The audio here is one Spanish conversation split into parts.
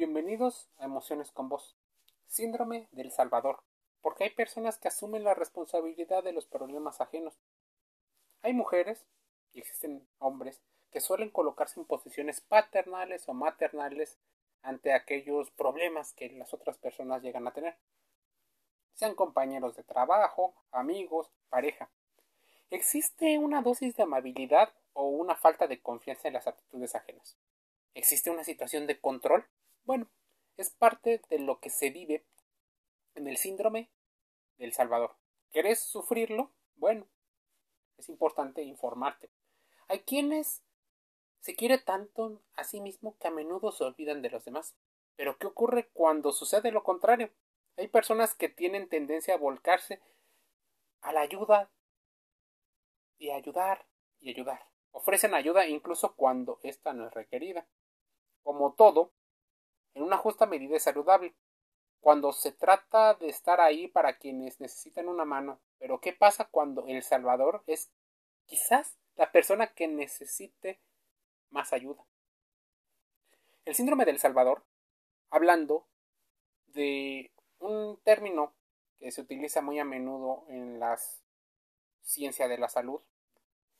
Bienvenidos a Emociones con Vos. Síndrome del Salvador. Porque hay personas que asumen la responsabilidad de los problemas ajenos. Hay mujeres, y existen hombres, que suelen colocarse en posiciones paternales o maternales ante aquellos problemas que las otras personas llegan a tener. Sean compañeros de trabajo, amigos, pareja. Existe una dosis de amabilidad o una falta de confianza en las actitudes ajenas. ¿Existe una situación de control? Bueno, es parte de lo que se vive en el síndrome del Salvador. ¿Quieres sufrirlo? Bueno, es importante informarte. Hay quienes se quiere tanto a sí mismo que a menudo se olvidan de los demás. Pero ¿qué ocurre cuando sucede lo contrario? Hay personas que tienen tendencia a volcarse a la ayuda y ayudar y ayudar. Ofrecen ayuda incluso cuando ésta no es requerida. Como todo, en una justa medida es saludable. Cuando se trata de estar ahí para quienes necesitan una mano. Pero ¿qué pasa cuando el Salvador es quizás la persona que necesite más ayuda? El síndrome del Salvador, hablando de un término que se utiliza muy a menudo en la ciencia de la salud,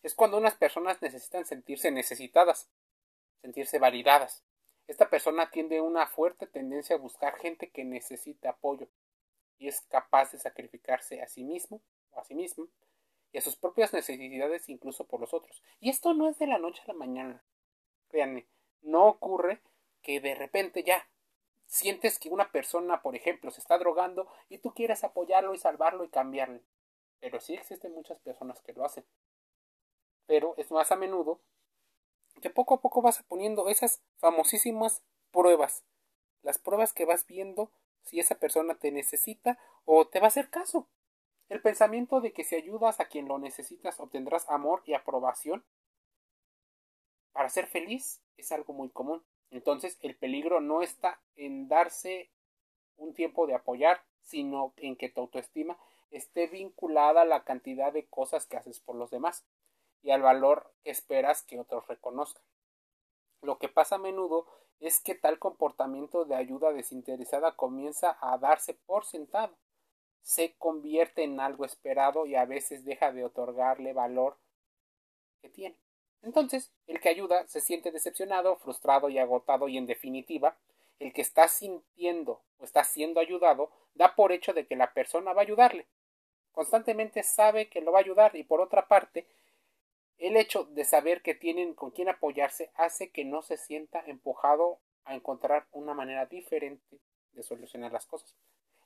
es cuando unas personas necesitan sentirse necesitadas, sentirse validadas. Esta persona tiene una fuerte tendencia a buscar gente que necesita apoyo y es capaz de sacrificarse a sí mismo o a sí mismo y a sus propias necesidades incluso por los otros. Y esto no es de la noche a la mañana. Créanme, no ocurre que de repente ya sientes que una persona, por ejemplo, se está drogando y tú quieres apoyarlo y salvarlo y cambiarle. Pero sí existen muchas personas que lo hacen. Pero es más a menudo que poco a poco vas poniendo esas famosísimas pruebas. Las pruebas que vas viendo si esa persona te necesita o te va a hacer caso. El pensamiento de que si ayudas a quien lo necesitas obtendrás amor y aprobación para ser feliz es algo muy común. Entonces el peligro no está en darse un tiempo de apoyar, sino en que tu autoestima esté vinculada a la cantidad de cosas que haces por los demás y al valor esperas que otros reconozcan. Lo que pasa a menudo es que tal comportamiento de ayuda desinteresada comienza a darse por sentado, se convierte en algo esperado y a veces deja de otorgarle valor que tiene. Entonces, el que ayuda se siente decepcionado, frustrado y agotado y en definitiva, el que está sintiendo o está siendo ayudado da por hecho de que la persona va a ayudarle. Constantemente sabe que lo va a ayudar y por otra parte, el hecho de saber que tienen con quién apoyarse hace que no se sienta empujado a encontrar una manera diferente de solucionar las cosas.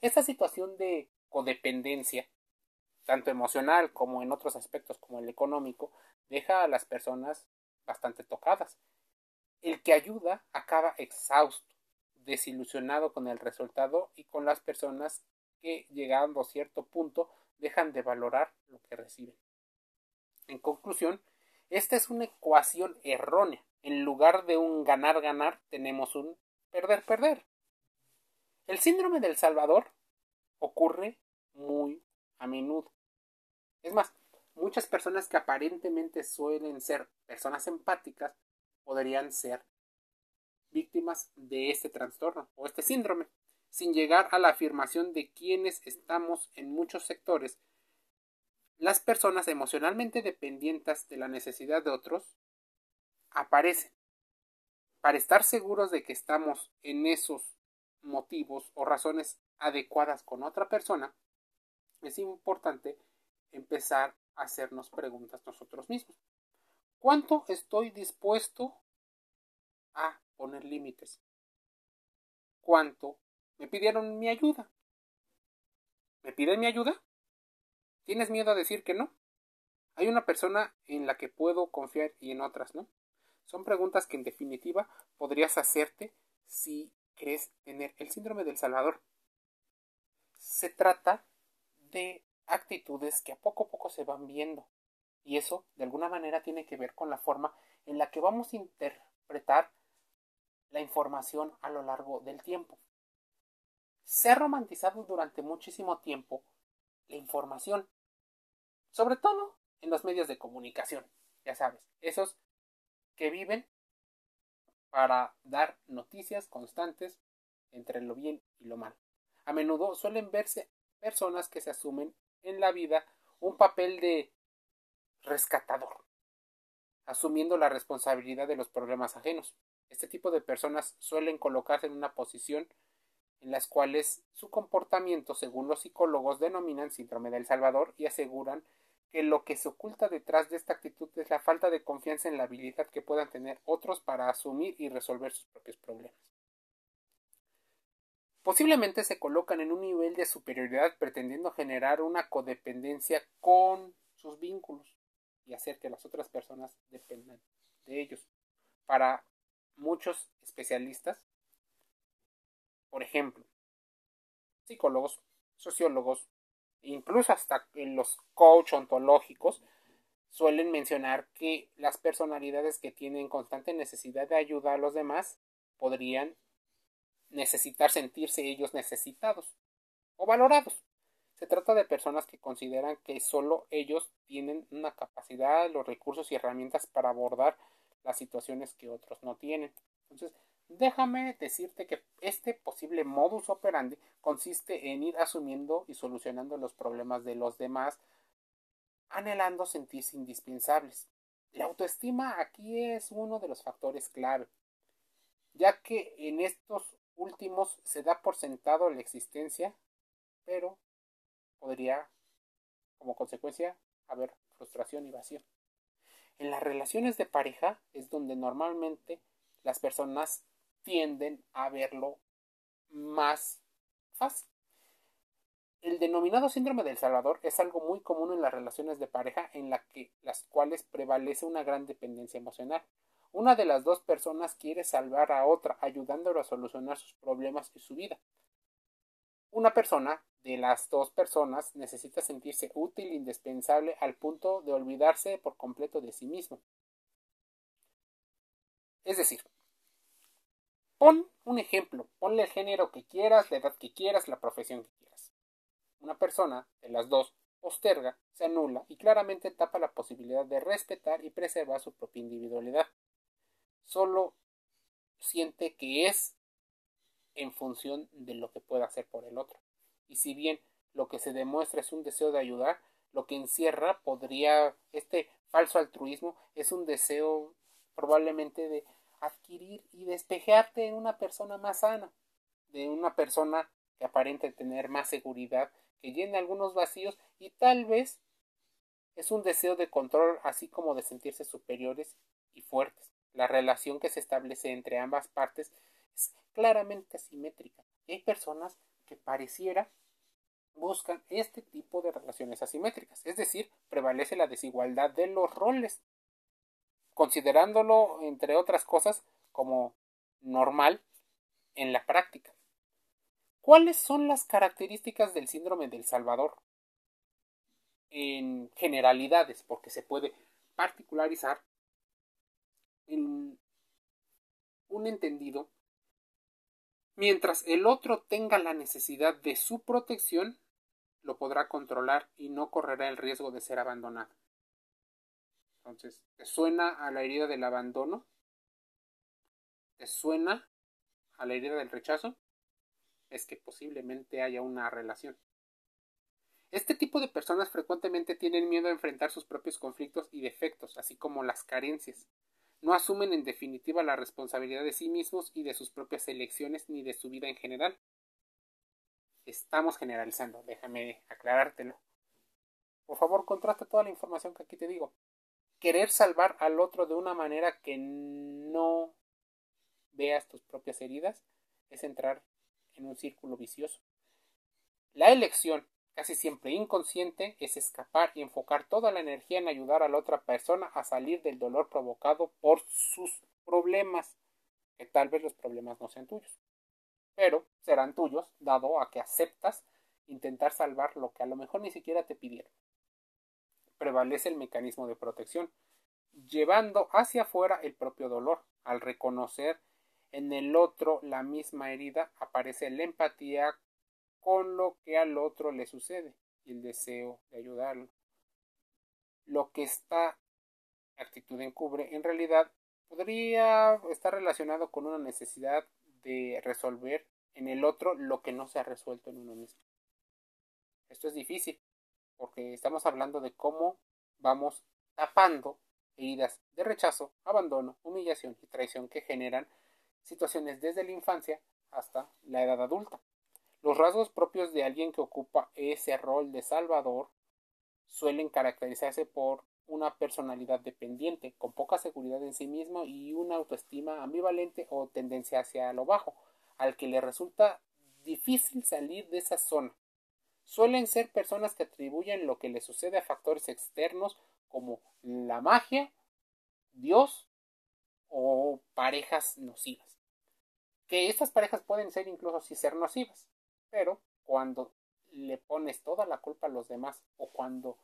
Esta situación de codependencia tanto emocional como en otros aspectos como el económico, deja a las personas bastante tocadas. El que ayuda acaba exhausto, desilusionado con el resultado y con las personas que, llegando a cierto punto, dejan de valorar lo que reciben. En conclusión, esta es una ecuación errónea. En lugar de un ganar-ganar, tenemos un perder-perder. El síndrome del Salvador ocurre muy a menudo. Es más, muchas personas que aparentemente suelen ser personas empáticas podrían ser víctimas de este trastorno o este síndrome, sin llegar a la afirmación de quienes estamos en muchos sectores. Las personas emocionalmente dependientes de la necesidad de otros aparecen. Para estar seguros de que estamos en esos motivos o razones adecuadas con otra persona, es importante empezar a hacernos preguntas nosotros mismos. ¿Cuánto estoy dispuesto a poner límites? ¿Cuánto me pidieron mi ayuda? ¿Me piden mi ayuda? ¿Tienes miedo a decir que no? Hay una persona en la que puedo confiar y en otras no. Son preguntas que en definitiva podrías hacerte si crees tener el síndrome del Salvador. Se trata de actitudes que a poco a poco se van viendo. Y eso, de alguna manera, tiene que ver con la forma en la que vamos a interpretar la información a lo largo del tiempo. Se ha romantizado durante muchísimo tiempo la información, sobre todo en los medios de comunicación, ya sabes, esos que viven para dar noticias constantes entre lo bien y lo mal. A menudo suelen verse personas que se asumen en la vida un papel de rescatador, asumiendo la responsabilidad de los problemas ajenos. Este tipo de personas suelen colocarse en una posición en las cuales su comportamiento, según los psicólogos, denominan síndrome del Salvador y aseguran que lo que se oculta detrás de esta actitud es la falta de confianza en la habilidad que puedan tener otros para asumir y resolver sus propios problemas. Posiblemente se colocan en un nivel de superioridad pretendiendo generar una codependencia con sus vínculos y hacer que las otras personas dependan de ellos. Para muchos especialistas, por ejemplo, psicólogos, sociólogos, incluso hasta los coach ontológicos, suelen mencionar que las personalidades que tienen constante necesidad de ayuda a los demás podrían necesitar sentirse ellos necesitados o valorados. Se trata de personas que consideran que solo ellos tienen una capacidad, los recursos y herramientas para abordar las situaciones que otros no tienen. Entonces, Déjame decirte que este posible modus operandi consiste en ir asumiendo y solucionando los problemas de los demás, anhelando sentirse indispensables. La autoestima aquí es uno de los factores clave, ya que en estos últimos se da por sentado la existencia, pero podría, como consecuencia, haber frustración y vacío. En las relaciones de pareja es donde normalmente las personas tienden a verlo más fácil. El denominado síndrome del Salvador es algo muy común en las relaciones de pareja en que las cuales prevalece una gran dependencia emocional. Una de las dos personas quiere salvar a otra, ayudándolo a solucionar sus problemas y su vida. Una persona de las dos personas necesita sentirse útil e indispensable al punto de olvidarse por completo de sí mismo. Es decir, Pon un ejemplo, ponle el género que quieras, la edad que quieras, la profesión que quieras. Una persona de las dos posterga, se anula y claramente tapa la posibilidad de respetar y preservar su propia individualidad. Solo siente que es en función de lo que pueda hacer por el otro. Y si bien lo que se demuestra es un deseo de ayudar, lo que encierra podría este falso altruismo es un deseo probablemente de adquirir y despejarte en una persona más sana, de una persona que aparente tener más seguridad, que llene algunos vacíos y tal vez es un deseo de control así como de sentirse superiores y fuertes. La relación que se establece entre ambas partes es claramente asimétrica. Hay personas que pareciera buscan este tipo de relaciones asimétricas, es decir, prevalece la desigualdad de los roles considerándolo, entre otras cosas, como normal en la práctica. ¿Cuáles son las características del síndrome del Salvador? En generalidades, porque se puede particularizar en un entendido. Mientras el otro tenga la necesidad de su protección, lo podrá controlar y no correrá el riesgo de ser abandonado. Entonces, ¿te suena a la herida del abandono? ¿Te suena a la herida del rechazo? Es que posiblemente haya una relación. Este tipo de personas frecuentemente tienen miedo a enfrentar sus propios conflictos y defectos, así como las carencias. No asumen en definitiva la responsabilidad de sí mismos y de sus propias elecciones ni de su vida en general. Estamos generalizando, déjame aclarártelo. Por favor, contrasta toda la información que aquí te digo querer salvar al otro de una manera que no veas tus propias heridas es entrar en un círculo vicioso. La elección, casi siempre inconsciente, es escapar y enfocar toda la energía en ayudar a la otra persona a salir del dolor provocado por sus problemas, que tal vez los problemas no sean tuyos, pero serán tuyos dado a que aceptas intentar salvar lo que a lo mejor ni siquiera te pidieron prevalece el mecanismo de protección, llevando hacia afuera el propio dolor. Al reconocer en el otro la misma herida, aparece la empatía con lo que al otro le sucede y el deseo de ayudarlo. Lo que esta actitud encubre en realidad podría estar relacionado con una necesidad de resolver en el otro lo que no se ha resuelto en uno mismo. Esto es difícil, porque estamos hablando de cómo vamos tapando heridas de rechazo, abandono, humillación y traición que generan situaciones desde la infancia hasta la edad adulta. Los rasgos propios de alguien que ocupa ese rol de salvador suelen caracterizarse por una personalidad dependiente, con poca seguridad en sí mismo y una autoestima ambivalente o tendencia hacia lo bajo, al que le resulta difícil salir de esa zona. Suelen ser personas que atribuyen lo que le sucede a factores externos como la magia, Dios o parejas nocivas. Que estas parejas pueden ser incluso sí ser nocivas, pero cuando le pones toda la culpa a los demás o cuando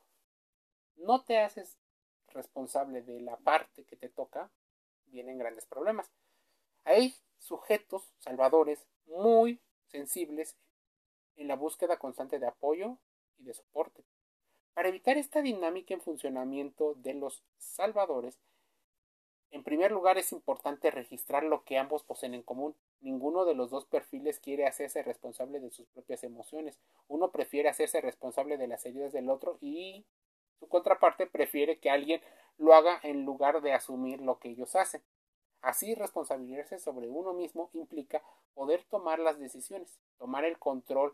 no te haces responsable de la parte que te toca, vienen grandes problemas. Hay sujetos salvadores muy sensibles en la búsqueda constante de apoyo y de soporte. Para evitar esta dinámica en funcionamiento de los salvadores, en primer lugar es importante registrar lo que ambos poseen en común. Ninguno de los dos perfiles quiere hacerse responsable de sus propias emociones. Uno prefiere hacerse responsable de las heridas del otro y su contraparte prefiere que alguien lo haga en lugar de asumir lo que ellos hacen. Así, responsabilizarse sobre uno mismo implica poder tomar las decisiones, tomar el control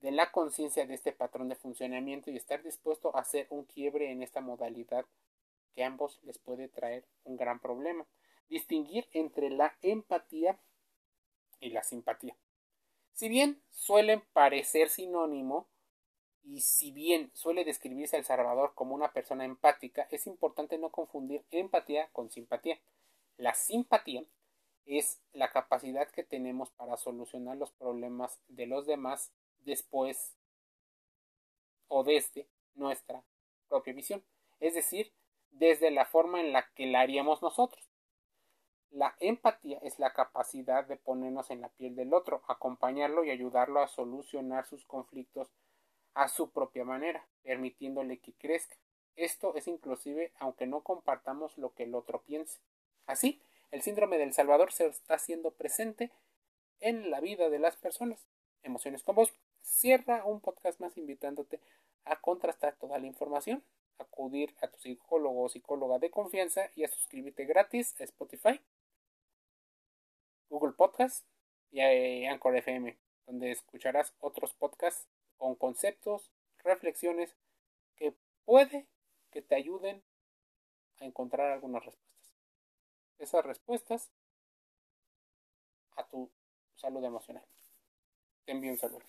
de la conciencia de este patrón de funcionamiento y estar dispuesto a hacer un quiebre en esta modalidad que a ambos les puede traer un gran problema. Distinguir entre la empatía y la simpatía. Si bien suelen parecer sinónimo, y si bien suele describirse al Salvador como una persona empática, es importante no confundir empatía con simpatía. La simpatía es la capacidad que tenemos para solucionar los problemas de los demás después o desde nuestra propia visión, es decir, desde la forma en la que la haríamos nosotros. La empatía es la capacidad de ponernos en la piel del otro, acompañarlo y ayudarlo a solucionar sus conflictos a su propia manera, permitiéndole que crezca. Esto es inclusive aunque no compartamos lo que el otro piense. Así, el síndrome del Salvador se está haciendo presente en la vida de las personas. Emociones con vos. Cierra un podcast más invitándote a contrastar toda la información, acudir a tu psicólogo o psicóloga de confianza y a suscribirte gratis a Spotify, Google Podcast y a Anchor FM, donde escucharás otros podcasts con conceptos, reflexiones que puede que te ayuden a encontrar algunas respuestas. Esas respuestas a tu salud emocional. Te envío un saludo.